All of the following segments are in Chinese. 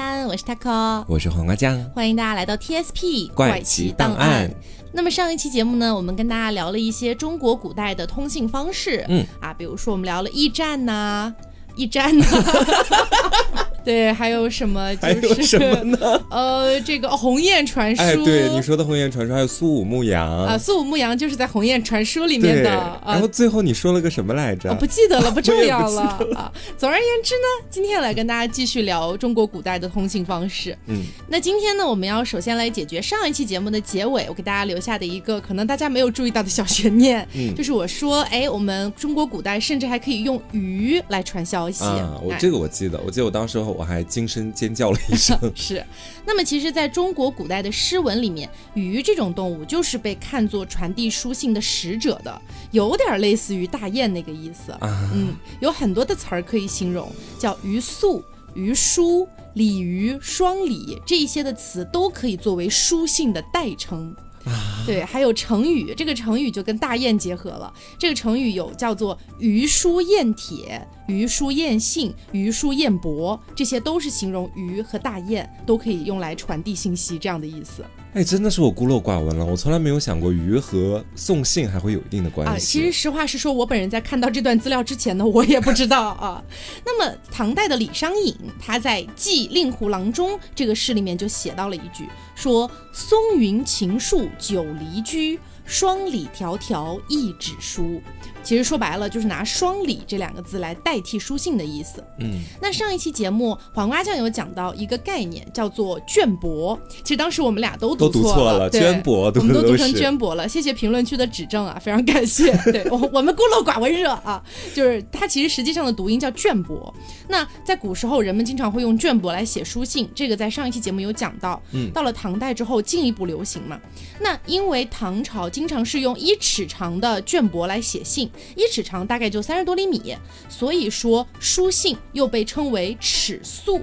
安，我是 taco，我是黄瓜酱，欢迎大家来到 TSP 怪奇档案。那么上一期节目呢，我们跟大家聊了一些中国古代的通信方式，嗯。啊，比如说我们聊了驿站呐，驿站呐。对，还有什么？还有什么呢？呃，这个鸿雁传书。哎，对，你说的鸿雁传书，还有苏武牧羊啊。苏武牧羊就是在鸿雁传书里面的。然后最后你说了个什么来着？我不记得了，不重要了啊。总而言之呢，今天来跟大家继续聊中国古代的通信方式。嗯，那今天呢，我们要首先来解决上一期节目的结尾，我给大家留下的一个可能大家没有注意到的小悬念，就是我说，哎，我们中国古代甚至还可以用鱼来传消息。啊，我这个我记得，我记得我当时我还惊声尖叫了一声。是，那么其实，在中国古代的诗文里面，鱼这种动物就是被看作传递书信的使者的，有点类似于大雁那个意思。嗯，有很多的词儿可以形容，叫鱼宿、鱼书、鲤鱼、双鲤这一些的词都可以作为书信的代称。对，还有成语，这个成语就跟大雁结合了。这个成语有叫做“鱼书雁帖”。鱼书雁信、鱼书雁帛，这些都是形容鱼和大雁都可以用来传递信息这样的意思。哎，真的是我孤陋寡闻了，我从来没有想过鱼和送信还会有一定的关系。啊，其实实话实说，我本人在看到这段资料之前呢，我也不知道啊。那么唐代的李商隐他在《寄令狐郎中》这个诗里面就写到了一句，说“松云秦树九离居，双鲤迢迢一纸书”。其实说白了就是拿“双礼”这两个字来代替书信的意思。嗯，那上一期节目黄瓜酱有讲到一个概念，叫做绢帛。其实当时我们俩都读错了，绢帛，我们都读成绢帛了。谢谢评论区的指正啊，非常感谢。对我我们孤陋寡闻热啊，就是它其实实际上的读音叫绢帛。那在古时候，人们经常会用绢帛来写书信，这个在上一期节目有讲到。嗯，到了唐代之后进一步流行嘛。那因为唐朝经常是用一尺长的绢帛来写信。一尺长大概就三十多厘米，所以说书信又被称为尺素。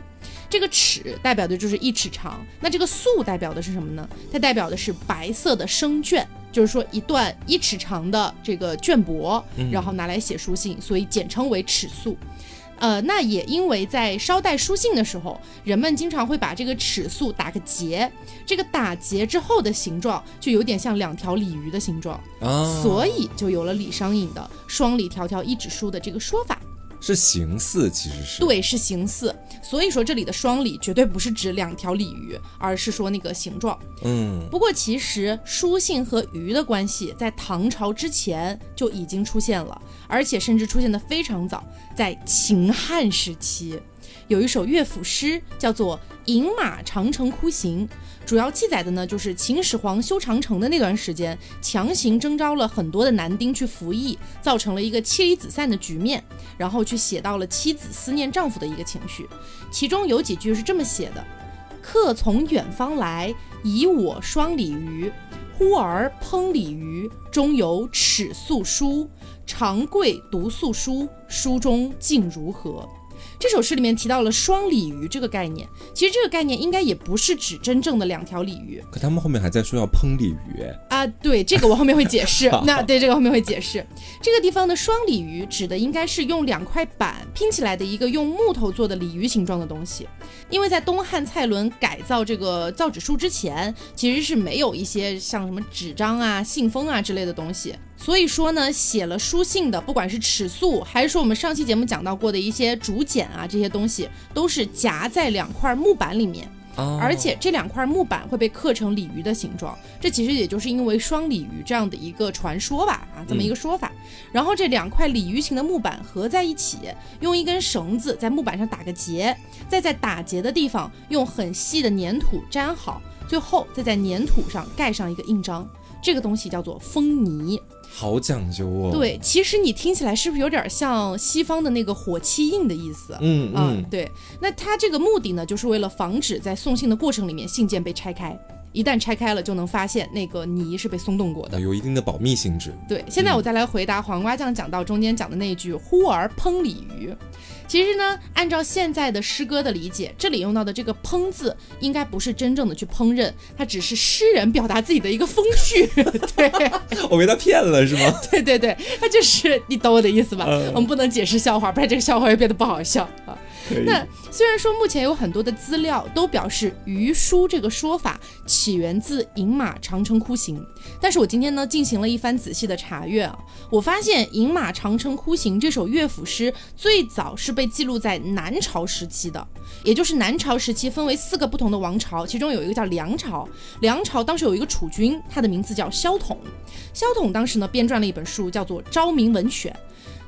这个尺代表的就是一尺长，那这个素代表的是什么呢？它代表的是白色的生绢，就是说一段一尺长的这个绢帛，然后拿来写书信，所以简称为尺素。呃，那也因为在捎带书信的时候，人们经常会把这个尺素打个结，这个打结之后的形状就有点像两条鲤鱼的形状，所以就有了李商隐的“双鲤迢迢一纸书”的这个说法。是形似，其实是对，是形似。所以说这里的双鲤绝对不是指两条鲤鱼，而是说那个形状。嗯，不过其实书信和鱼的关系在唐朝之前就已经出现了，而且甚至出现的非常早，在秦汉时期。有一首乐府诗叫做《饮马长城窟行》，主要记载的呢就是秦始皇修长城的那段时间，强行征召了很多的男丁去服役，造成了一个妻离子散的局面，然后去写到了妻子思念丈夫的一个情绪。其中有几句是这么写的：“客从远方来，以我双鲤鱼，忽而烹鲤鱼，中有尺素书，长贵读素书，书中竟如何？”这首诗里面提到了双鲤鱼这个概念，其实这个概念应该也不是指真正的两条鲤鱼。可他们后面还在说要烹鲤鱼，啊，对，这个我后面会解释。那对这个后面会解释，这个地方的双鲤鱼指的应该是用两块板拼起来的一个用木头做的鲤鱼形状的东西。因为在东汉蔡伦改造这个造纸术之前，其实是没有一些像什么纸张啊、信封啊之类的东西。所以说呢，写了书信的，不管是尺素，还是说我们上期节目讲到过的一些竹简啊，这些东西都是夹在两块木板里面，而且这两块木板会被刻成鲤鱼的形状。这其实也就是因为双鲤鱼这样的一个传说吧，啊，这么一个说法。然后这两块鲤鱼形的木板合在一起，用一根绳子在木板上打个结，再在打结的地方用很细的粘土粘好，最后再在粘土上盖上一个印章。这个东西叫做封泥。好讲究哦。对，其实你听起来是不是有点像西方的那个火漆印的意思？嗯嗯，对。那它这个目的呢，就是为了防止在送信的过程里面信件被拆开，一旦拆开了就能发现那个泥是被松动过的，有一定的保密性质。对，现在我再来回答黄瓜酱讲到中间讲的那句“忽而烹鲤鱼”。其实呢，按照现在的诗歌的理解，这里用到的这个“烹”字，应该不是真正的去烹饪，它只是诗人表达自己的一个风趣。对，我被他骗了是吗？对对对，他就是你懂我的意思吧？我们不能解释笑话，不然这个笑话会变得不好笑啊。那虽然说目前有很多的资料都表示鱼书这个说法起源自饮马长城窟形，但是我今天呢进行了一番仔细的查阅啊，我发现《饮马长城窟形》这首乐府诗最早是被记录在南朝时期的，也就是南朝时期分为四个不同的王朝，其中有一个叫梁朝，梁朝当时有一个储君，他的名字叫萧统，萧统当时呢编撰了一本书叫做《昭明文选》。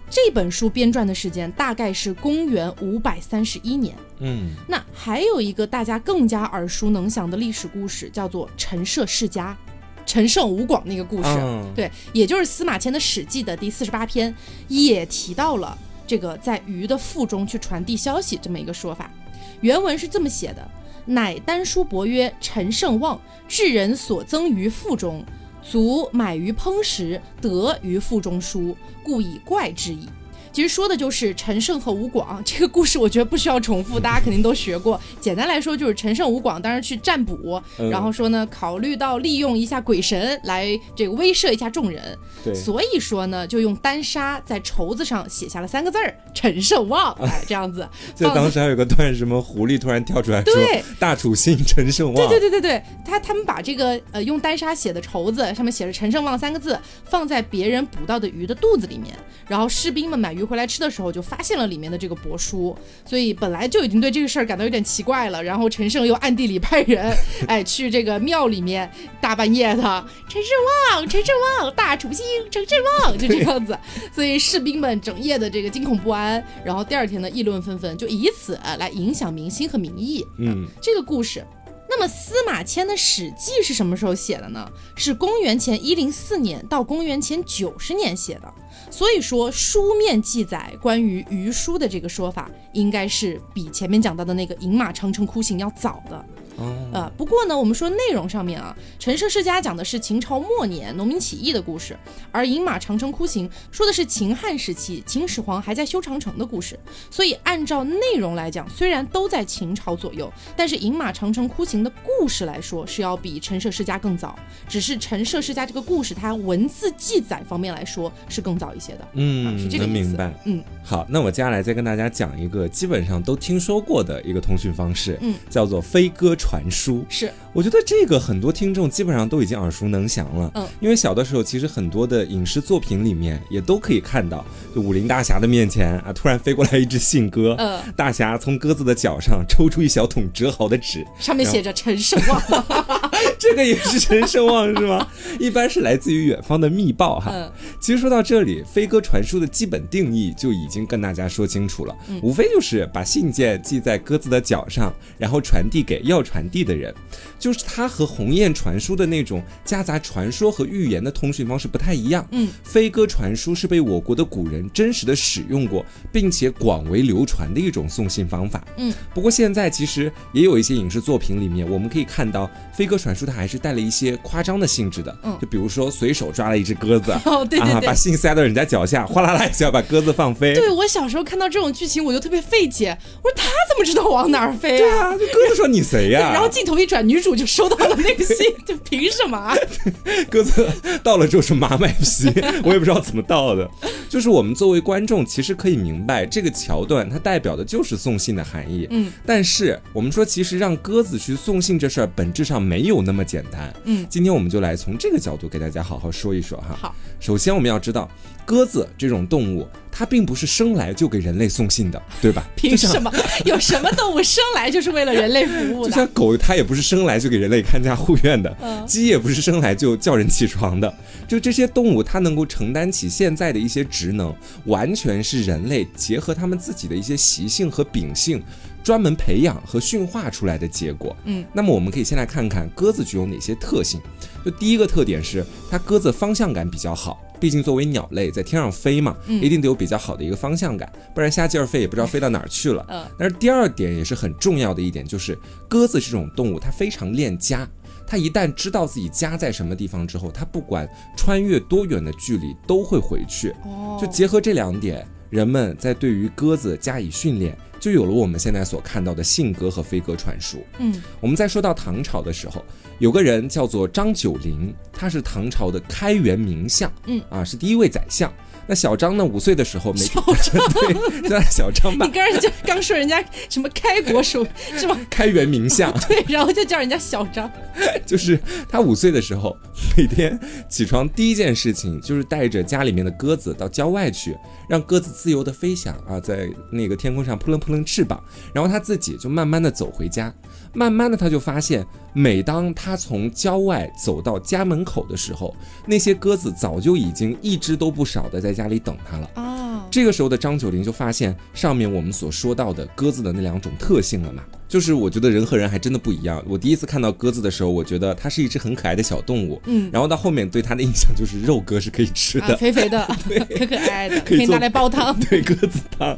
这本书编撰的时间大概是公元五百三十一年。嗯，那还有一个大家更加耳熟能详的历史故事，叫做陈涉世家，陈胜吴广那个故事。嗯对，也就是司马迁的《史记》的第四十八篇，也提到了这个在鱼的腹中去传递消息这么一个说法。原文是这么写的：乃丹书伯曰陈胜望，至人所增于腹中，足买于烹食，得于腹中书，故以怪之矣。其实说的就是陈胜和吴广 这个故事，我觉得不需要重复，大家肯定都学过。简单来说，就是陈胜、吴广当时去占卜，嗯。然后说呢，考虑到利用一下鬼神来这个威慑一下众人，对，所以说呢，就用丹砂在绸子上写下了三个字儿“陈胜旺”，哎，这样子。就当时还有个段，什么狐狸突然跳出来说对“大楚兴陈胜旺”，对对对对对，他他们把这个呃用丹砂写的绸子上面写着“陈胜旺”三个字，放在别人捕到的鱼的肚子里面，然后士兵们买鱼回来吃的时候就发现了里面的这个帛书，所以本来就已经对这个事儿感到有点奇怪了，然后陈胜又暗地里派人哎去这个庙里面，大半夜的陈胜旺，陈胜旺，大楚兴，陈胜旺，就这样子，所以士兵们整夜的这个惊恐不安，然后第二天呢议论纷纷，就以此呃来影响民心和民意。嗯，这个故事。那么司马迁的《史记》是什么时候写的呢？是公元前一零四年到公元前九十年写的。所以说，书面记载关于鱼书的这个说法，应该是比前面讲到的那个饮马长城窟刑要早的。哦，呃，不过呢，我们说内容上面啊，陈涉世家讲的是秦朝末年农民起义的故事，而饮马长城窟行说的是秦汉时期秦始皇还在修长城的故事。所以按照内容来讲，虽然都在秦朝左右，但是饮马长城窟行的故事来说是要比陈涉世家更早。只是陈涉世家这个故事，它文字记载方面来说是更早一些的。嗯，是这个意思能明白。嗯，好，那我接下来再跟大家讲一个基本上都听说过的一个通讯方式，嗯，叫做飞鸽传书。是，我觉得这个很多听众基本上都已经耳熟能详了，嗯，因为小的时候其实很多的影视作品里面也都可以看到，就武林大侠的面前啊，突然飞过来一只信鸽，嗯，大侠从鸽子的脚上抽出一小桶折好的纸，上面写着陈胜旺。这个也是陈胜旺是吗？一般是来自于远方的密报哈。嗯其实说到这里，飞鸽传书的基本定义就已经跟大家说清楚了，嗯无非就是把信件系在鸽子的脚上，然后传递给要传递的人。就是它和鸿雁传书的那种夹杂传说和预言的通讯方式不太一样。嗯，飞鸽传书是被我国的古人真实的使用过，并且广为流传的一种送信方法。嗯，不过现在其实也有一些影视作品里面，我们可以看到飞鸽传书它还是带了一些夸张的性质的。嗯就比如说随手抓了一只鸽子。哦，对对啊，对把。信塞到人家脚下，哗啦啦一下把鸽子放飞。对我小时候看到这种剧情，我就特别费解。我说他怎么知道往哪儿飞啊？啊，就鸽子说你谁呀、然后镜头一转，女主就收到了那个信，就凭什么啊？鸽子到了之后是麻麦皮，我也不知道怎么到的。就是我们作为观众，其实可以明白这个桥段它代表的就是送信的含义。嗯，但是我们说，其实让鸽子去送信这事儿，本质上没有那么简单。嗯，今天我们就来从这个角度给大家好好说一说哈。好，首先我们要知道，鸽子这种动物，它并不是生来就给人类送信的，对吧？凭什么？有什么动物生来就是为了人类服务的？就像狗，它也不是生来就给人类看家护院的，嗯鸡也不是生来就叫人起床的。就这些动物，它能够承担起现在的一些职能，完全是人类结合它们自己的一些习性和秉性，专门培养和驯化出来的结果。嗯，那么我们可以先来看看鸽子具有哪些特性。就第一个特点是，它鸽子方向感比较好。毕竟作为鸟类，在天上飞嘛，嗯一定得有比较好的一个方向感，不然瞎劲儿飞也不知道飞到哪儿去了。嗯但是第二点也是很重要的一点，就是鸽子这种动物，它非常恋家。它一旦知道自己家在什么地方之后，它不管穿越多远的距离都会回去。哦就结合这两点，人们在对于鸽子加以训练，就有了我们现在所看到的信鸽和飞鸽传书。嗯我们在说到唐朝的时候，有个人叫做张九龄，他是唐朝的开元名相，嗯啊是第一位宰相。那小张呢，五岁的时候，每小 对，叫他小张吧你，刚才就刚说人家什么开国首 是吧？开元名相。对，然后就叫人家小张。就是他五岁的时候，每天起床第一件事情就是带着家里面的鸽子到郊外去，让鸽子自由的飞翔啊，在那个天空上扑棱扑棱翅膀，然后他自己就慢慢的走回家。慢慢的，他就发现，每当他从郊外走到家门口的时候，那些鸽子早就已经一只都不少的在家里等他了。哦，这个时候的张九龄就发现上面我们所说到的鸽子的那两种特性了嘛，就是我觉得人和人还真的不一样。我第一次看到鸽子的时候，我觉得它是一只很可爱的小动物，嗯，然后到后面对它的印象就是肉鸽是可以吃啊，的，肥肥的 可可爱爱的，可以拿来煲汤。对鸽子汤。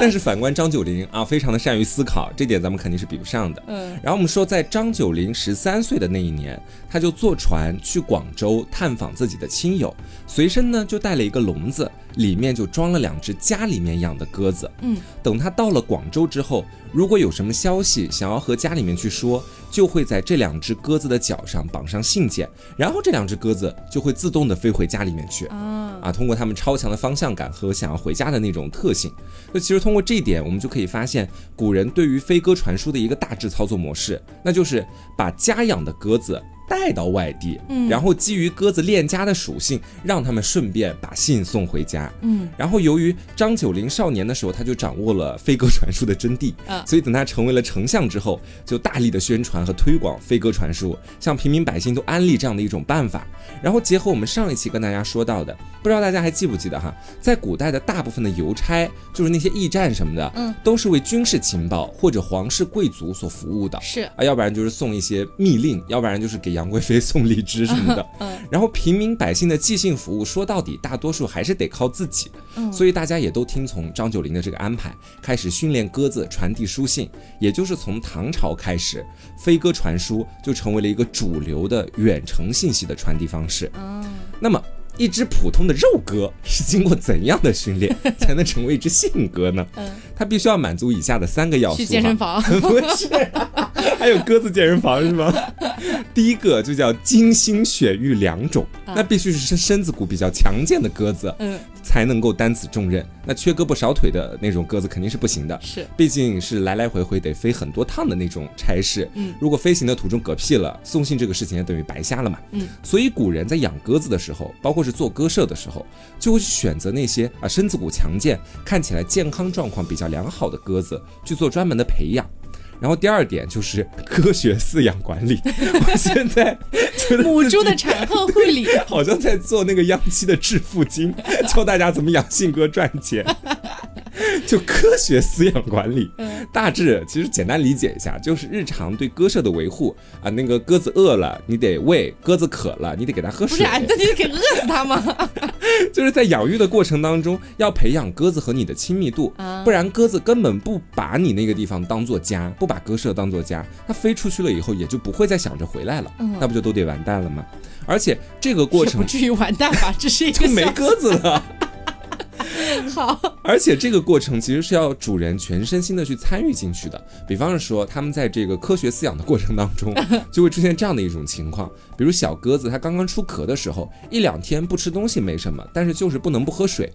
但是反观张九龄啊，非常的善于思考，这点咱们肯定是比不上的。嗯然后我们说，在张九龄十三岁的那一年，他就坐船去广州探访自己的亲友，随身呢就带了一个笼子，里面就装了两只家里面养的鸽子。嗯，等他到了广州之后，如果有什么消息想要和家里面去说，就会在这两只鸽子的脚上绑上信件，然后这两只鸽子就会自动的飞回家里面去。啊，啊，通过它们超强的方向感和想要回家的那种特性，那其实通过这一点，我们就可以发现古人对于飞鸽传书的一个大致操作模式，那就是把家养的鸽子带到外地，嗯然后基于鸽子恋家的属性，让他们顺便把信送回家。嗯然后由于张九龄少年的时候，他就掌握了飞鸽传书的真谛，啊所以等他成为了丞相之后，就大力的宣传和推广飞鸽传书，向平民百姓都安利这样的一种办法。然后结合我们上一期跟大家说到的，不知道大家还记不记得哈，在古代的大部分的邮差，就是那些驿站什么的，嗯，都是为军事情报或者皇室贵族所服务的。是，啊，要不然就是送一些密令，要不然就是给杨贵妃送荔枝什么的。嗯然后平民百姓的寄信服务，说到底，大多数还是得靠自己。嗯所以大家也都听从张九龄的这个安排，开始训练鸽子传递书信。也就是从唐朝开始，飞鸽传书就成为了一个主流的远程信息的传递方式。啊，那么，一只普通的肉鸽是经过怎样的训练 才能成为一只信鸽呢？嗯，它必须要满足以下的三个要素。去健身房。不是，还有鸽子健身房是吗？第一个就叫精心选育良种，啊那必须是身身子骨比较强健的鸽子嗯，才能够担此重任。那缺胳膊少腿的那种鸽子肯定是不行的，是，毕竟是来来回回得飞很多趟的那种差事。嗯，如果飞行的途中嗝屁了，送信这个事情也等于白瞎了嘛。嗯，所以古人在养鸽子的时候，包括是做鸽舍的时候，就会去选择那些啊身子骨强健、看起来健康状况比较良好的鸽子去做专门的培养。然后第二点就是科学饲养管理。我现在觉得母猪的产后护理。好像在做那个央企的致富经，教大家怎么养信鸽赚钱。就科学饲养管理，嗯大致其实简单理解一下，就是日常对鸽舍的维护啊。那个鸽子饿了，你得喂；鸽子渴了，你得给它喝水。不是啊，那你给饿死它吗？就是在养育的过程当中，要培养鸽子和你的亲密度，啊不然鸽子根本不把你那个地方当做家，不把鸽舍当做家，它飞出去了以后也就不会再想着回来了，嗯那不就都得完蛋了吗？而且这个过程不至于完蛋吧？这是一个就没鸽子了。好，而且这个过程其实是要主人全身心的去参与进去的。比方说，他们在这个科学饲养的过程当中，就会出现这样的一种情况，比如小鸽子它刚刚出壳的时候，一两天不吃东西没什么，但是就是不能不喝水。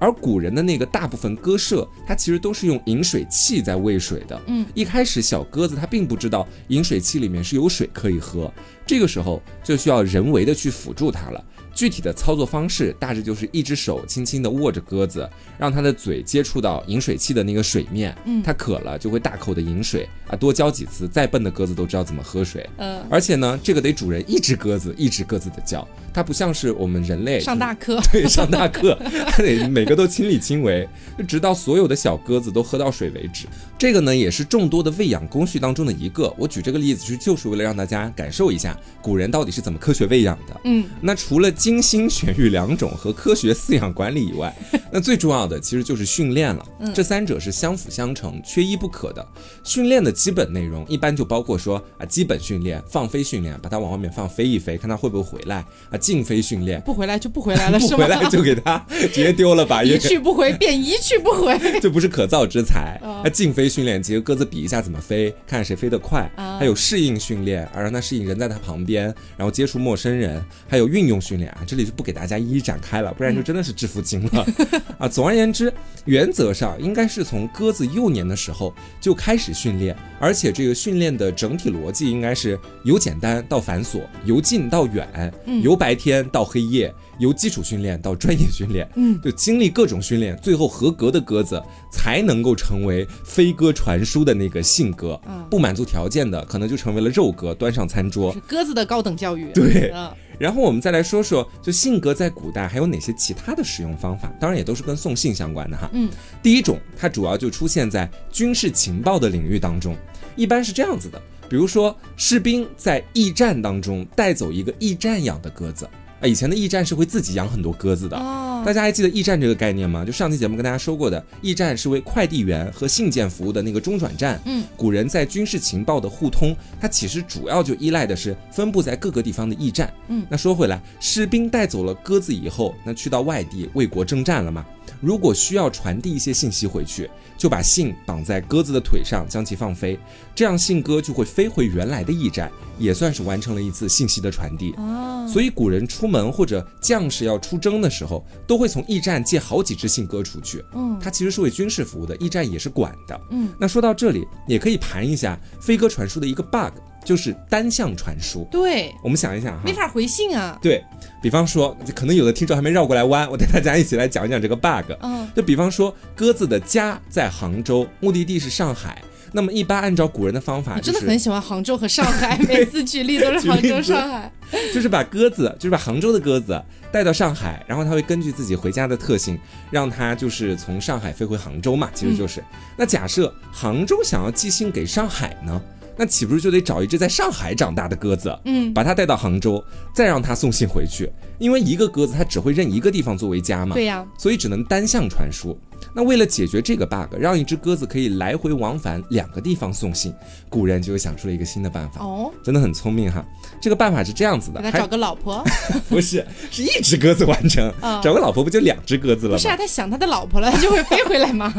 而古人的那个大部分鸽舍，它其实都是用饮水器在喂水的。嗯，一开始小鸽子它并不知道饮水器里面是有水可以喝，这个时候就需要人为的去辅助它了。具体的操作方式大致就是一只手轻轻地握着鸽子，让它的嘴接触到饮水器的那个水面，嗯它渴了就会大口的饮水啊，多浇几次，再笨的鸽子都知道怎么喝水。嗯，而且呢，这个得主人一只鸽子一只鸽子的叫，它不像是我们人类上大课。对，上大课，它得每个都亲力亲为，直到所有的小鸽子都喝到水为止。这个呢，也是众多的喂养工序当中的一个。我举这个例子，其实就是为了让大家感受一下古人到底是怎么科学喂养的。嗯，那除了精心选育良种和科学饲养管理以外，那最重要的其实就是训练了，嗯这三者是相辅相成、缺一不可的。训练的基本内容一般就包括说啊，基本训练、放飞训练，把它往外面放飞一飞，看它会不会回来啊；静飞训练，不回来就不回来了，是吗？不回来就给它 直接丢了吧，一也去不回便一去不回。这不是可造之材。哦那静飞训练，几个鸽子比一下怎么飞，看谁飞得快。啊还有适应训练，啊，让它适应人在它旁边，然后接触陌生人。还有运用训练啊，这里就不给大家一一展开了，不然就真的是致富经了。啊，总而言之，原则上应该是从鸽子幼年的时候就开始训练，而且这个训练的整体逻辑应该是由简单到繁琐，由近到远，由白天到黑夜，由基础训练到专业训练，嗯，就经历各种训练，最后合格的鸽子才能够成为飞鸽传书的那个信鸽。嗯不满足条件的，可能就成为了肉鸽，端上餐桌。鸽子的高等教育。对嗯然后我们再来说说，就信鸽在古代还有哪些其他的使用方法？当然也都是跟送信相关的哈。嗯，第一种，它主要就出现在军事情报的领域当中，一般是这样子的，比如说士兵在驿站当中带走一个驿站养的鸽子，啊，以前的驿站是会自己养很多鸽子的。哦，大家还记得驿站这个概念吗？就上期节目跟大家说过的，驿站是为快递员和信件服务的那个中转站。嗯，古人在军事情报的互通，它其实主要就依赖的是分布在各个地方的驿站。嗯，那说回来，士兵带走了鸽子以后，那去到外地为国征战了嘛？如果需要传递一些信息回去，就把信绑在鸽子的腿上，将其放飞，这样信鸽就会飞回原来的驿站，也算是完成了一次信息的传递。哦，所以古人出门或者将士要出征的时候，都会从驿站借好几只信鸽出去。嗯它其实是为军事服务的，驿站也是管的。嗯，那说到这里，也可以盘一下飞鸽传书的一个 bug，就是单向传输。对，我们想一想哈没，法回信啊。对比方说，可能有的听众还没绕过来弯，我带大家一起来讲一讲这个 bug。嗯就比方说，鸽子的家在杭州，目的地是上海。那么一般按照古人的方法，就是真的很喜欢杭州和上海，每次举例都是杭州、上海。就是把鸽子，就是把杭州的鸽子带到上海，然后它会根据自己回家的特性，让它就是从上海飞回杭州嘛，其实就是。那假设杭州想要寄信给上海呢，那岂不是就得找一只在上海长大的鸽子，嗯，把它带到杭州，再让它送信回去？因为一个鸽子它只会认一个地方作为家嘛，对呀，所以只能单向传输。那为了解决这个 bug，让一只鸽子可以来回往返两个地方送信，古人就想出了一个新的办法。哦，真的很聪明哈！这个办法是这样子的，还给他找个老婆。不是是一只鸽子完成，啊找个老婆不就两只鸽子了吗？不是啊，他想他的老婆了，他就会飞回来嘛。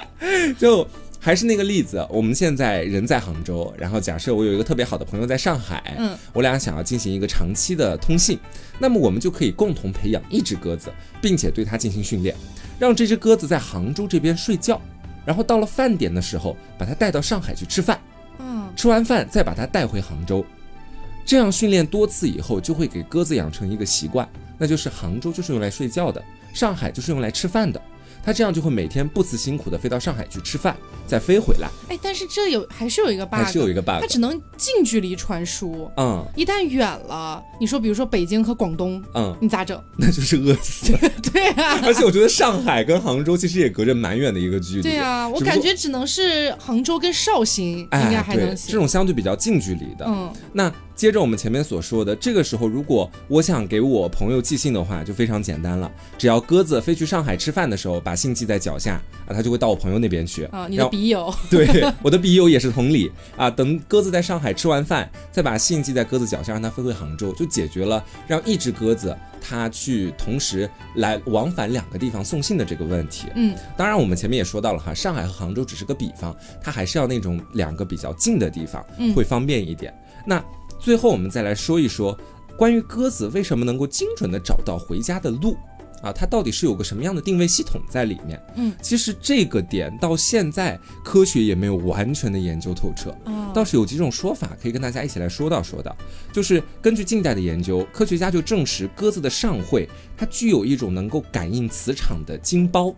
就还是那个例子，我们现在人在杭州，然后假设我有一个特别好的朋友在上海，嗯，我俩想要进行一个长期的通信，那么我们就可以共同培养一只鸽子，并且对它进行训练，让这只鸽子在杭州这边睡觉，然后到了饭点的时候，把它带到上海去吃饭，嗯，吃完饭再把它带回杭州。这样训练多次以后，就会给鸽子养成一个习惯，那就是杭州就是用来睡觉的，上海就是用来吃饭的。它这样就会每天不辞辛苦的飞到上海去吃饭，再飞回来，哎，但是这有还是有一个 bug，还是有一个 bug 它。只能近距离传输。嗯一旦远了，你说比如说北京和广东，嗯，你咋整？那就是饿死。对啊，而且我觉得上海跟杭州其实也隔着蛮远的一个距离。对啊，我感觉只能是杭州跟绍兴应该还能行。这种相对比较近距离的。嗯，那接着我们前面所说的，这个时候如果我想给我朋友寄信的话，就非常简单了，只要鸽子飞去上海吃饭的时候，把信寄在脚下啊，它就会到我朋友那边去。啊，你的笔友，对，我的笔友也是同理啊。等鸽子在上海吃完饭，再把信寄在鸽子脚下，让它飞回杭州，就解决了让一只鸽子它去同时来往返两个地方送信的这个问题。嗯，当然，我们前面也说到了哈，上海和杭州只是个比方，它还是要那种两个比较近的地方嗯会方便一点。那最后我们再来说一说关于鸽子为什么能够精准的找到回家的路。啊，它到底是有个什么样的定位系统在里面？嗯，其实这个点到现在科学也没有完全的研究透彻，啊，倒是有几种说法可以跟大家一起来说道说道。就是根据近代的研究，科学家就证实鸽子的上喙它具有一种能够感应磁场的晶包。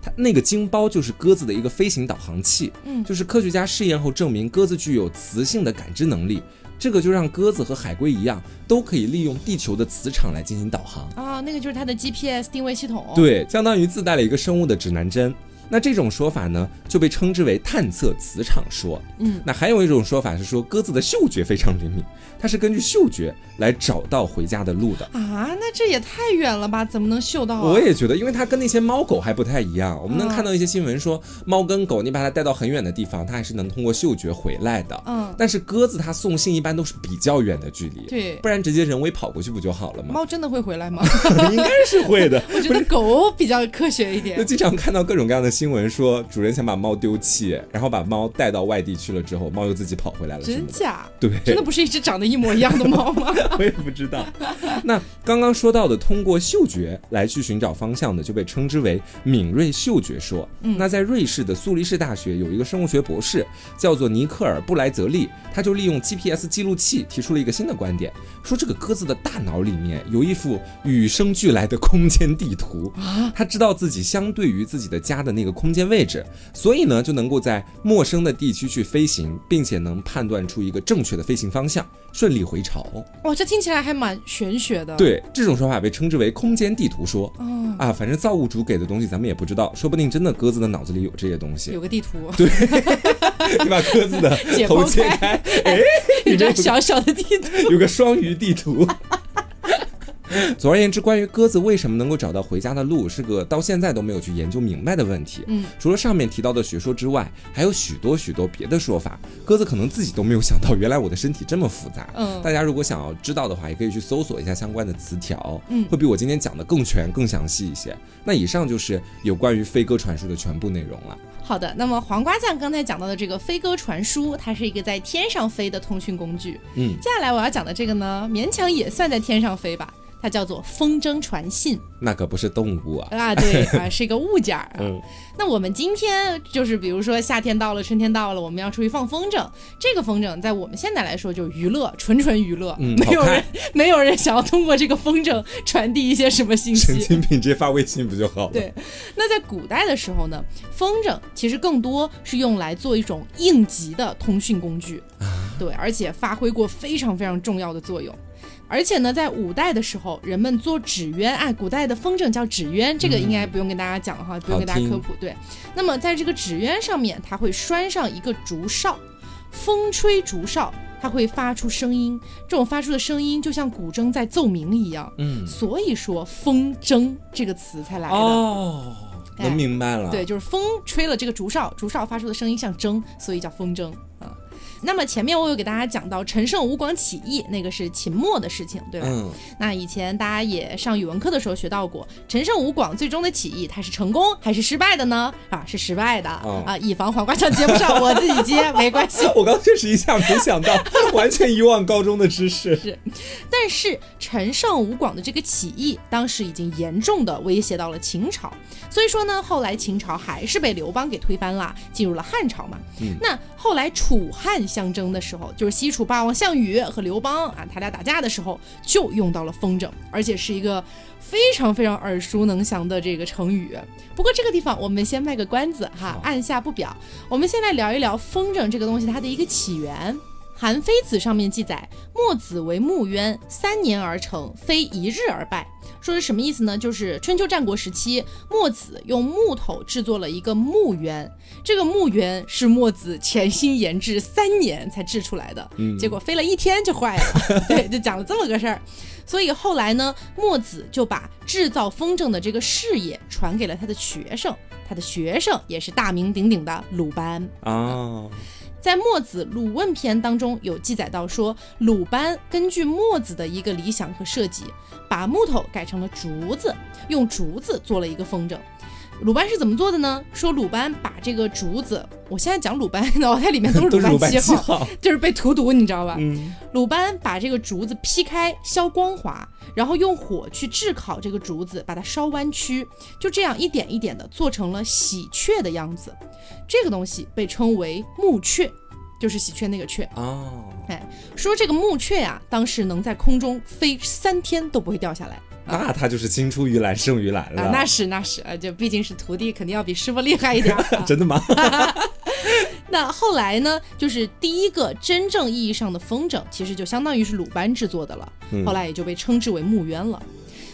它那个晶包就是鸽子的一个飞行导航器，嗯就是科学家试验后证明鸽子具有磁性的感知能力，这个就让鸽子和海龟一样，都可以利用地球的磁场来进行导航。啊，那个就是它的 GPS 定位系统。，对，相当于自带了一个生物的指南针。那这种说法呢，就被称之为探测磁场说。嗯，那还有一种说法是说鸽子的嗅觉非常灵敏，它是根据嗅觉来找到回家的路的。啊，那这也太远了吧？怎么能嗅到啊？我也觉得，因为它跟那些猫狗还不太一样。我们能嗯看到一些新闻说，猫跟狗你把它带到很远的地方，它还是能通过嗅觉回来的。嗯，但是鸽子它送信一般都是比较远的距离，对不然直接人为跑过去不就好了吗？猫真的会回来吗？应该是会的。我觉得狗比较科学一点就。经常看到各种各样的新闻，说主人想把猫丢弃，然后把猫带到外地去了之后，猫又自己跑回来了。真假？对，真的不是一只长得一模一样的猫吗？我也不知道。那刚刚说到的通过嗅觉来去寻找方向的，就被称之为敏锐嗅觉说。嗯那在瑞士的苏黎世大学有一个生物学博士叫做尼克尔布莱泽利，他就利用 GPS 记录器提出了一个新的观点，说这个鸽子的大脑里面有一幅与生俱来的空间地图啊，他知道自己相对于自己的家的那个空间位置，所以呢就能够在陌生的地区去飞行，并且能判断出一个正确的飞行方向，顺利回巢。哇，这听起来还蛮玄学的。，对，这种说法被称之为空间地图说。哦，啊，反正造物主给的东西咱们也不知道，说不定真的鸽子的脑子里有这些东西。有个地图，对 你把鸽子的头切开，哎，一里面有张小小的地图。有个双鱼地图。总而言之，关于鸽子为什么能够找到回家的路，是个到现在都没有去研究明白的问题。嗯，除了上面提到的学说之外，还有许多许多别的说法。鸽子可能自己都没有想到，原来我的身体这么复杂。嗯大家如果想要知道的话，也可以去搜索一下相关的词条，嗯会比我今天讲的更全、更详细一些。那以上就是有关于飞鸽传书的全部内容了。好的，那么黄瓜酱刚才讲到的这个飞鸽传书，它是一个在天上飞的通讯工具。嗯，接下来我要讲的这个呢，勉强也算在天上飞吧，它叫做风筝传信那可不是动物啊。啊，对啊，是一个物件儿啊。嗯那我们今天就是比如说夏天到了，春天到了，我们要出去放风筝。这个风筝在我们现在来说就是娱乐，纯纯娱乐，嗯没有人没有人想要通过这个风筝传递一些什么信息。神经病，直接发微信不就好了？对，那在古代的时候呢，风筝其实更多是用来做一种应急的通讯工具，对，而且发挥过非常非常重要的作用。而且呢，在五代的时候，人们做纸鸢，哎，古代的风筝叫纸鸢，这个应该不用跟大家讲了哈，不用跟大家科普。对，那么在这个纸鸢上面，它会拴上一个竹哨，风吹竹哨，它会发出声音，这种发出的声音就像古筝在奏鸣一样。嗯，所以说“风筝”这个词才来的。哦，哎能明白了。对，就是风吹了这个竹哨，竹哨发出的声音像筝，所以叫风筝啊。那么前面我有给大家讲到陈胜吴广起义，那个是秦末的事情，对吧？嗯，那以前大家也上语文课的时候学到过，陈胜吴广最终的起义，它是成功还是失败的呢？啊，是失败的、哦啊！以防黄瓜酱接不上，我自己接没关系。我刚确实一下没想到，完全遗忘高中的知识。是但是陈胜吴广的这个起义，当时已经严重的威胁到了秦朝，所以说呢，后来秦朝还是被刘邦给推翻了，进入了汉朝嘛。嗯那后来楚汉相争的时候，就是西楚霸王项羽和刘邦啊，他俩打架的时候，就用到了风筝，而且是一个非常非常耳熟能详的这个成语。不过这个地方我们先卖个关子哈，按下不表。我们先来聊一聊风筝这个东西它的一个起源。《韩非子》上面记载，墨子为木渊，三年而成，非一日而败。说是什么意思呢？就是春秋战国时期，墨子用木头制作了一个木渊，这个木渊是墨子潜心研制三年才制出来的，嗯结果飞了一天就坏了。对，就讲了这么个事儿。所以后来呢，墨子就把制造风筝的这个事业传给了他的学生，他的学生也是大名鼎鼎的鲁班。啊，在墨子《鲁问篇》当中有记载到说，鲁班根据墨子的一个理想和设计，把木头改成了竹子，用竹子做了一个风筝。鲁班是怎么做的呢？说鲁班把这个竹子，我现在讲鲁班，脑袋里面都是 鲁班七号，就是被荼毒，你知道吧？嗯，鲁班把这个竹子劈开，削光滑，然后用火去炙烤这个竹子，把它烧弯曲，就这样一点一点的做成了喜鹊的样子。这个东西被称为木鹊，就是喜鹊那个雀。哦，哎说这个木鹊呀、当时能在空中飞三天都不会掉下来。那他就是青出于蓝胜于蓝了。啊，那是那是，啊，就毕竟是徒弟，肯定要比师傅厉害一点 真的吗？那后来呢，就是第一个真正意义上的风筝，其实就相当于是鲁班制作的了，嗯后来也就被称之为木鸢了。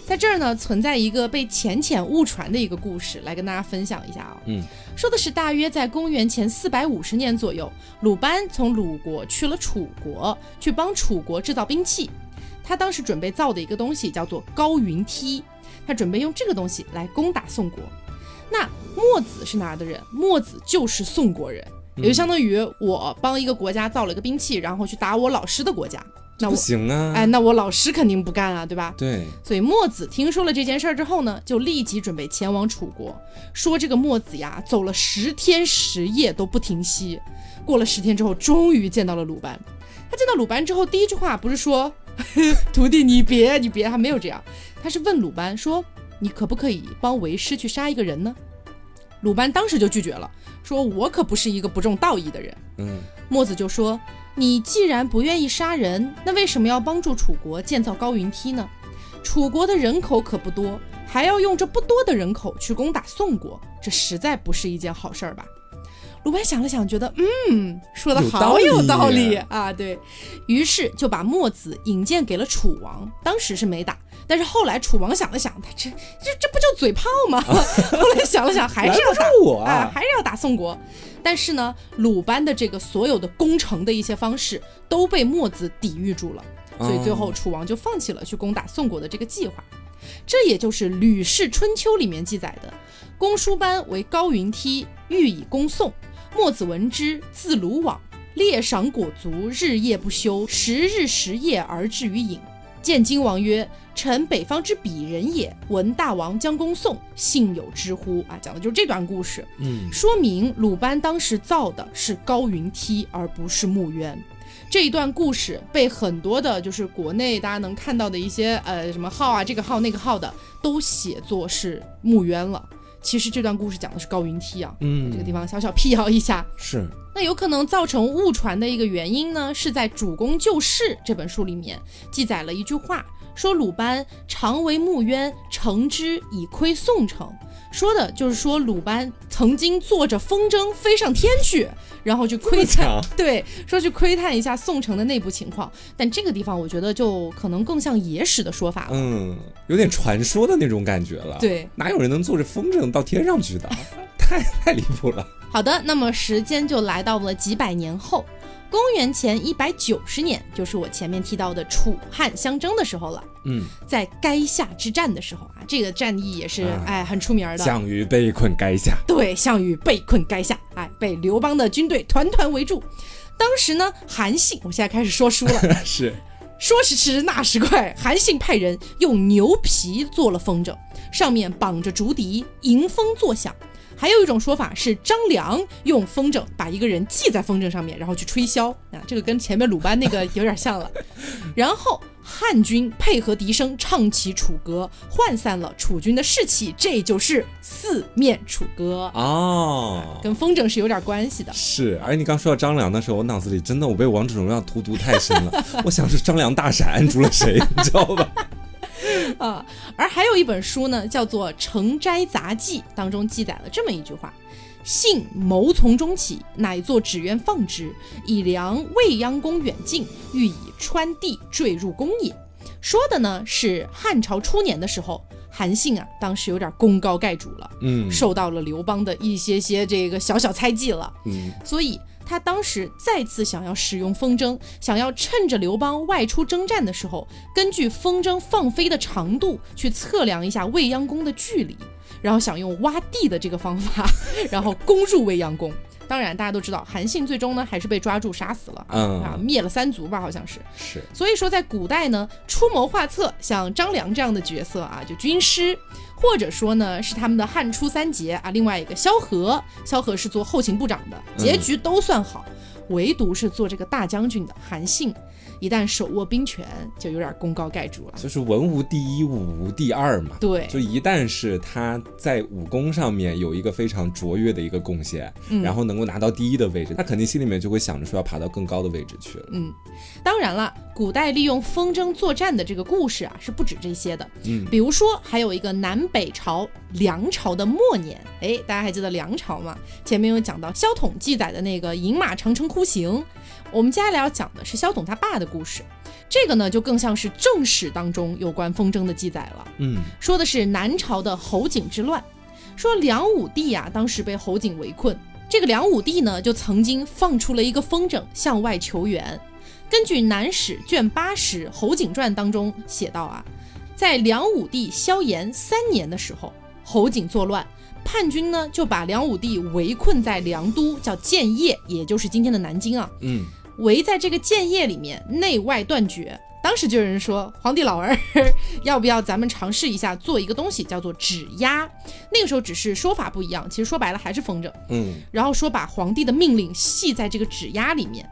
在这儿呢，存在一个被浅浅误传的一个故事，来跟大家分享一下啊、嗯，说的是大约在公元前四百五十年左右，鲁班从鲁国去了楚国，去帮楚国制造兵器。他当时准备造的一个东西叫做高云梯，他准备用这个东西来攻打宋国。那墨子是哪儿的人？墨子就是宋国人，也就相当于我帮一个国家造了一个兵器，然后去打我老师的国家。那不行啊，哎，那我老师肯定不干啊，对吧？对，所以墨子听说了这件事儿之后呢，就立即准备前往楚国，说这个墨子呀，走了十天十夜都不停息。过了十天之后，终于见到了鲁班。他见到鲁班之后，第一句话不是说 徒弟你别你别，他没有这样，他是问鲁班说你可不可以帮为师去杀一个人呢？鲁班当时就拒绝了，说我可不是一个不重道义的人。嗯，墨子就说：“你既然不愿意杀人，那为什么要帮助楚国建造高云梯呢？楚国的人口可不多，还要用这不多的人口去攻打宋国，这实在不是一件好事儿吧？”鲁班想了想，觉得嗯，说的好有有道道理理啊，对于是就把墨子引荐给了楚王。当时是没打，但是后来楚王想了想，他这这这不就嘴炮吗？后来想了想，还是要打我啊，啊，还是要打宋国。但是呢，鲁班的这个所有的攻城的一些方式都被墨子抵御住了，所以最后楚王就放弃了去攻打宋国的这个计划。这也就是《吕氏春秋》里面记载的：“公输班为高云梯，欲以攻宋。墨子闻之，自鲁往，猎赏果足，日夜不休，十日十夜而至于郢。见荆王曰：“臣北方之鄙人也，闻大王将攻宋，幸有之乎？”啊，讲的就是这段故事。嗯，说明鲁班当时造的是高云梯，而不是墓渊。这一段故事被很多的，就是国内大家能看到的一些呃什么号啊，这个号那个号的，都写作是墓渊了。其实这段故事讲的是高云梯啊，嗯这个地方小小辟谣一下。是，那有可能造成误传的一个原因呢，是在《主公救世》这本书里面记载了一句话，说鲁班常为墓渊，乘之以亏宋城。说的就是说鲁班曾经坐着风筝飞上天去，然后去窥探 对，说去窥探一下宋城的内部情况。但这个地方我觉得就可能更像野史的说法了。嗯，有点传说的那种感觉了。，对，哪有人能坐着风筝到天上去的？太 太离谱了。好的，那么时间就来到了几百年后，公元前一百九十年，就是我前面提到的楚汉相争的时候了。嗯，在垓下之战的时候啊，这个战役也是啊哎很出名的。项羽被困垓下，对，项羽被困垓下，哎，被刘邦的军队团团围住。当时呢，韩信，我现在开始说书了，是，说时迟，那时快，韩信派人用牛皮做了风筝，上面绑着竹笛，迎风作响。还有一种说法是张良用风筝把一个人系在风筝上面，然后去吹箫啊，这个跟前面鲁班那个有点像了。然后汉军配合笛声唱起楚歌，涣散了楚军的士气，这就是四面楚歌，哦。跟风筝是有点关系的。是，而你刚说到张良的时候，我脑子里真的我被王者荣耀荼毒太深了。我想是张良大闪按住了谁，你知道吧？啊，而还有一本书呢，叫做《成斋杂记》，当中记载了这么一句话：“信谋从中起，乃作纸鸢放之，以量未央宫远近，欲以穿地坠入宫也。”说的呢是汉朝初年的时候，韩信啊，当时有点功高盖主了，嗯受到了刘邦的一些些这个小小猜忌了。嗯，所以他当时再次想要使用风筝，想要趁着刘邦外出征战的时候，根据风筝放飞的长度去测量一下未央宫的距离，然后想用挖地的这个方法，然后攻入未央宫。当然，大家都知道，韩信最终呢还是被抓住杀死了，嗯啊，灭了三族吧，好像是。是，所以说，在古代呢，出谋划策，像张良这样的角色啊，就军师，或者说呢是他们的汉初三杰啊，另外一个萧何，萧何是做后勤部长的，结局都算好，唯独是做这个大将军的韩信，一旦手握兵权，就有点功高盖主了。就是文无第一，武无第二嘛。对，就一旦是他在武功上面有一个非常卓越的一个贡献，嗯然后能够拿到第一的位置，他肯定心里面就会想着说要爬到更高的位置去了。嗯，当然了，古代利用风筝作战的这个故事啊，是不止这些的。嗯比如说还有一个南北朝梁朝的末年。哎，大家还记得梁朝吗？前面有讲到萧统记载的那个饮马长城哭行，我们接下来要讲的是萧统他爸的故事。这个呢，就更像是正史当中有关风筝的记载了。嗯，说的是南朝的侯景之乱，说梁武帝啊，当时被侯景围困，这个梁武帝呢，就曾经放出了一个风筝向外求援。根据《南史》卷八十《侯景传》当中写道啊，在梁武帝萧炎三年的时候，侯景作乱，叛军呢就把梁武帝围困在梁都，叫建业，也就是今天的南京啊。嗯，围在这个建业里面，内外断绝。当时就有人说，皇帝老儿，要不要咱们尝试一下做一个东西，叫做指压？那个时候只是说法不一样，其实说白了还是风筝。嗯，然后说把皇帝的命令系在这个指压里面。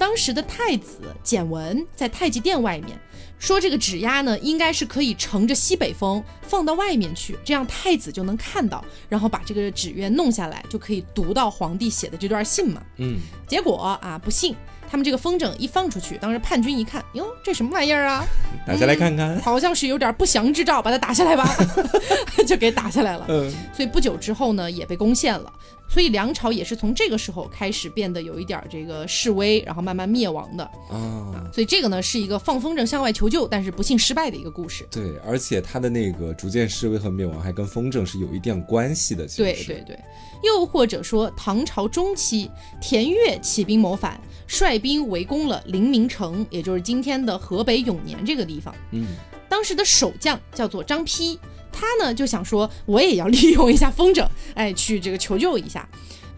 当时的太子简文在太极殿外面说，这个指压呢，应该是可以乘着西北风放到外面去，这样太子就能看到，然后把这个纸鸢弄下来，就可以读到皇帝写的这段信嘛。嗯，结果啊，不幸他们这个风筝一放出去，当时叛军一看，哟，这什么玩意儿啊？打下来看看，好像是有点不祥之兆，把它打下来吧，就给打下来了。嗯，所以不久之后呢，也被攻陷了。所以梁朝也是从这个时候开始变得有一点这个示威，然后慢慢灭亡的啊。所以这个呢是一个放风筝向外求救，但是不幸失败的一个故事。对，而且他的那个逐渐示威和灭亡还跟风筝是有一定关系的。对对对，又或者说唐朝中期，田悦起兵谋反，率兵围攻了临明城，也就是今天的河北永年这个地方。嗯，当时的守将叫做张丕。他呢就想说，我也要利用一下风筝，哎，去这个求救一下。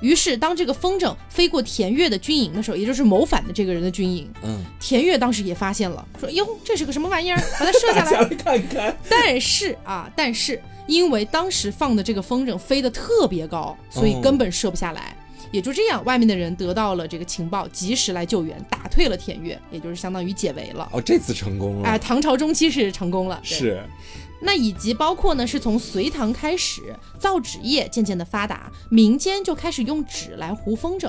于是，当这个风筝飞过田悦的军营的时候，也就是谋反的这个人的军营，嗯，田悦当时也发现了，说哟，这是个什么玩意儿，把它射下来看看。但是啊，但是因为当时放的这个风筝飞得特别高，所以根本射不下来。也就这样，外面的人得到了这个情报，及时来救援，打退了田悦，也就是相当于解围了。哦，这次成功了。哎，唐朝中期是成功了。是。那以及包括呢，是从隋唐开始，造纸业渐渐的发达，民间就开始用纸来糊风筝。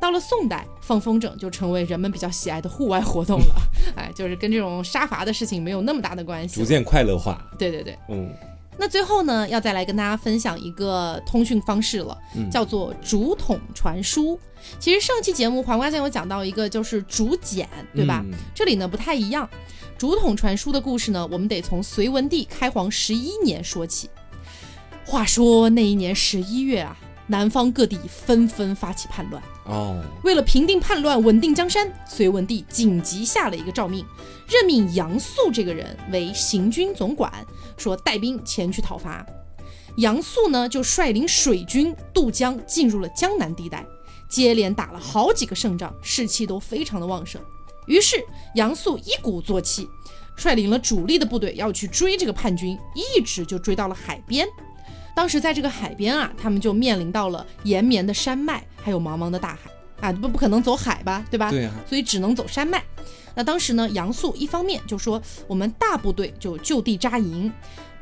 到了宋代，放风筝就成为人们比较喜爱的户外活动了。哎，就是跟这种杀伐的事情没有那么大的关系，逐渐快乐化。对对对，嗯。那最后呢，要再来跟大家分享一个通讯方式了，叫做竹筒传书。其实上期节目黄瓜酱有讲到一个，就是竹简，对吧？这里呢不太一样。竹筒传书的故事呢，我们得从隋文帝开皇十一年说起。话说那一年十一月啊，南方各地纷纷发起叛乱哦。为了平定叛乱、稳定江山，隋文帝紧急下了一个诏命，任命杨素这个人为行军总管，说带兵前去讨伐。杨素呢，就率领水军渡江，进入了江南地带，接连打了好几个胜仗，士气都非常的旺盛。于是杨素一鼓作气，率领了主力的部队要去追这个叛军，一直就追到了海边。当时在这个海边啊，他们就面临到了延绵的山脉，还有茫茫的大海啊，不不可能走海吧，对吧？对啊，所以只能走山脉。那当时呢，杨素一方面就说我们大部队就就地扎营，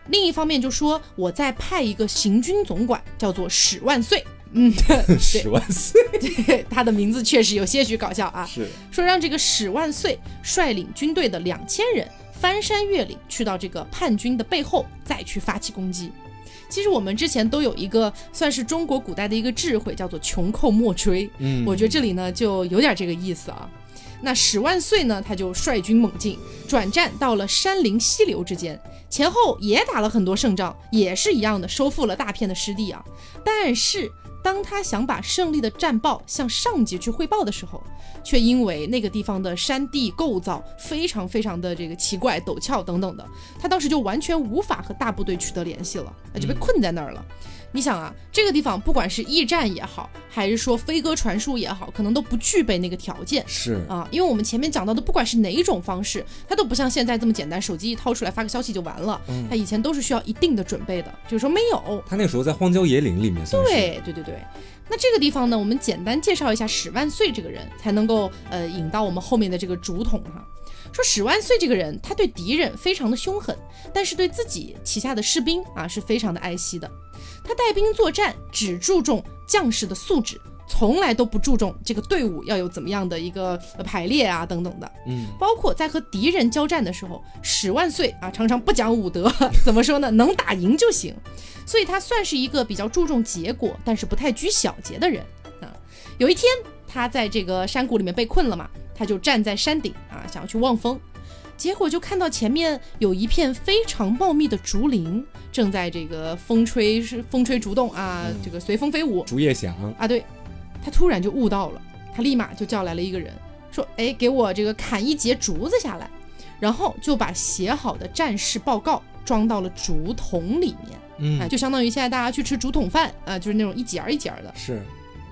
另一方面就说我再派一个行军总管，叫做史万岁。嗯，史万岁，对，他的名字确实有些许搞笑啊。是说让这个史万岁率领军队的两千人翻山越岭，去到这个叛军的背后，再去发起攻击。其实我们之前都有一个算是中国古代的一个智慧，叫做穷寇莫追。嗯，我觉得这里呢就有点这个意思啊。那史万岁呢，他就率军猛进，转战到了山林溪流之间，前后也打了很多胜仗，也是一样的收复了大片的失地啊。但是。当他想把胜利的战报向上级去汇报的时候，却因为那个地方的山地构造非常非常的这个奇怪陡峭等等的，他当时就完全无法和大部队取得联系了，那就被困在那儿了。你想啊，这个地方不管是驿站也好，还是说飞鸽传书也好，可能都不具备那个条件。是啊，因为我们前面讲到的，不管是哪一种方式，它都不像现在这么简单，手机一掏出来发个消息就完了。它以前都是需要一定的准备的，就是说没有。他那时候在荒郊野岭里面。对对对对。那这个地方呢，我们简单介绍一下史万岁这个人，才能够呃引到我们后面的这个竹筒哈。说史万岁这个人，他对敌人非常的凶狠，但是对自己旗下的士兵啊是非常的爱惜的。他带兵作战，只注重将士的素质，从来都不注重这个队伍要有怎么样的一个呃排列啊等等的。嗯，包括在和敌人交战的时候，史万岁啊常常不讲武德，怎么说呢？能打赢就行。所以他算是一个比较注重结果，但是不太拘小节的人啊。有一天，他在这个山谷里面被困了嘛，他就站在山顶啊，想要去望风。结果就看到前面有一片非常茂密的竹林，正在这个风吹是风吹竹动啊，这个随风飞舞竹叶响，啊。对，他突然就悟到了，他立马就叫来了一个人，说：“哎，给我这个砍一截竹子下来。”然后就把写好的战事报告装到了竹筒里面，嗯哎，就相当于现在大家去吃竹筒饭啊，就是那种一节儿一节儿的。是，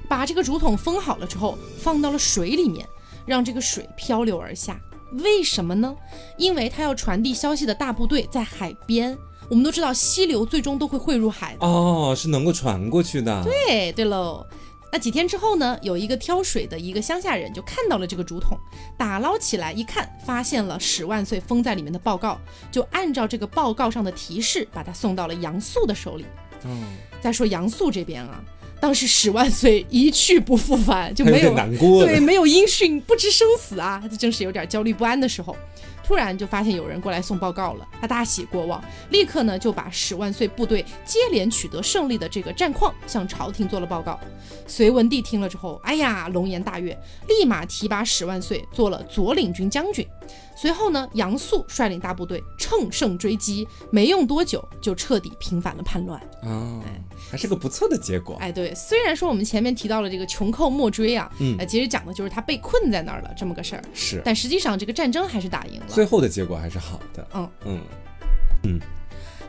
把这个竹筒封好了之后，放到了水里面，让这个水漂流而下。为什么呢？因为他要传递消息的大部队在海边。我们都知道，溪流最终都会汇入海的。哦，是能够传过去的，对对喽。那几天之后呢，有一个挑水的一个乡下人就看到了这个竹筒，打捞起来一看，发现了史万岁封在里面的报告，就按照这个报告上的提示，把它送到了杨素的手里。嗯，再说杨素这边啊，当时十万岁一去不复返，就没有难过，对，没有音讯，不知生死啊！他正是有点焦虑不安的时候，突然就发现有人过来送报告了，他大喜过望，立刻呢就把十万岁部队接连取得胜利的这个战况向朝廷做了报告。隋文帝听了之后，哎呀，龙颜大悦，立马提拔十万岁做了左领军将军。随后呢，杨素率领大部队乘胜追击，没用多久就彻底平反了叛乱。啊，还是个不错的结果，哎，对，虽然说我们前面提到了这个穷寇莫追啊，嗯。呃，其实讲的就是他被困在那儿了这么个事儿，是，但实际上这个战争还是打赢了。最后的结果还是好的，嗯。嗯。嗯，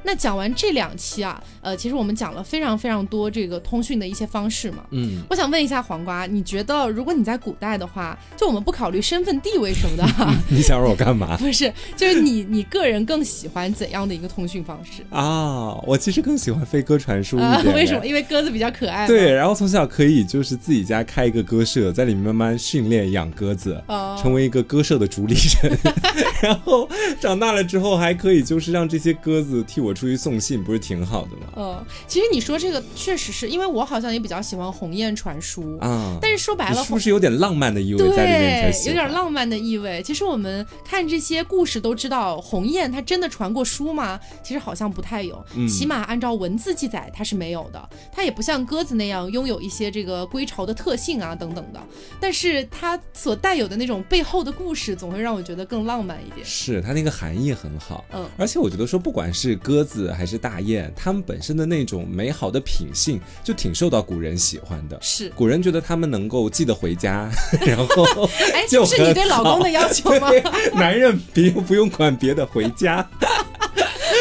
那讲完这两期啊，呃，其实我们讲了非常非常多这个通讯的一些方式嘛。嗯，我想问一下黄瓜，你觉得如果你在古代的话，就我们不考虑身份地位什么的哈，你想让我干嘛 不是，就是你你个人更喜欢怎样的一个通讯方式？啊？我其实更喜欢飞鸽传书一啊、点，为什么？？因为鸽子比较可爱。对，然后从小可以就是自己家开一个鸽舍，在里面慢慢训练养鸽子，哦成为一个鸽舍的主理人。然后长大了之后，还可以就是让这些鸽子替我出去送信，不是挺好的吗？嗯，其实你说这个确实是因为我好像也比较喜欢鸿雁传书，啊，但是说白了，是不是有点浪漫的意味在里面？才对，有点浪漫的意味。其实我们看这些故事都知道，鸿雁它真的传过书吗？其实好像不太有，嗯起码按照文字记载它是没有的。它也不像鸽子那样拥有一些这个归巢的特性啊等等的，但是它所带有的那种背后的故事，总会让我觉得更浪漫一点。是它那个含义很好，嗯而且我觉得说，不管是鸽子还是大雁，它们本身的那种美好的品性，就挺受到古人喜欢的。是，古人觉得他们能够记得回家，然后哎，这不是你对老公的要求吗？对男人不用不用管别的，回家。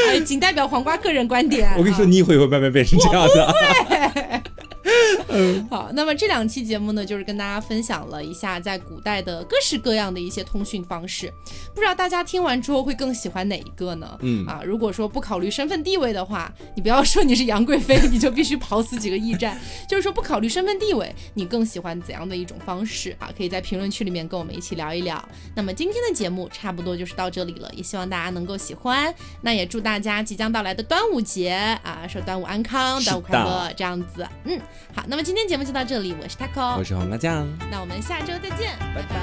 哎，仅代表黄瓜个人观点。我跟你说，啊你以后也会慢慢变成这样的。好，那么这两期节目呢，就是跟大家分享了一下在古代的各式各样的一些通讯方式。不知道大家听完之后会更喜欢哪一个呢？嗯啊，如果说不考虑身份地位的话，你不要说你是杨贵妃，你就必须跑死几个驿站。就是说不考虑身份地位，你更喜欢怎样的一种方式啊？可以在评论区里面跟我们一起聊一聊。那么今天的节目差不多就是到这里了，也希望大家能够喜欢。那也祝大家即将到来的端午节啊，说端午安康，端午快乐，这样子。嗯，好，那么今天节目就到这里，我是 taco，我是黄瓜酱。那我们下周再见，拜拜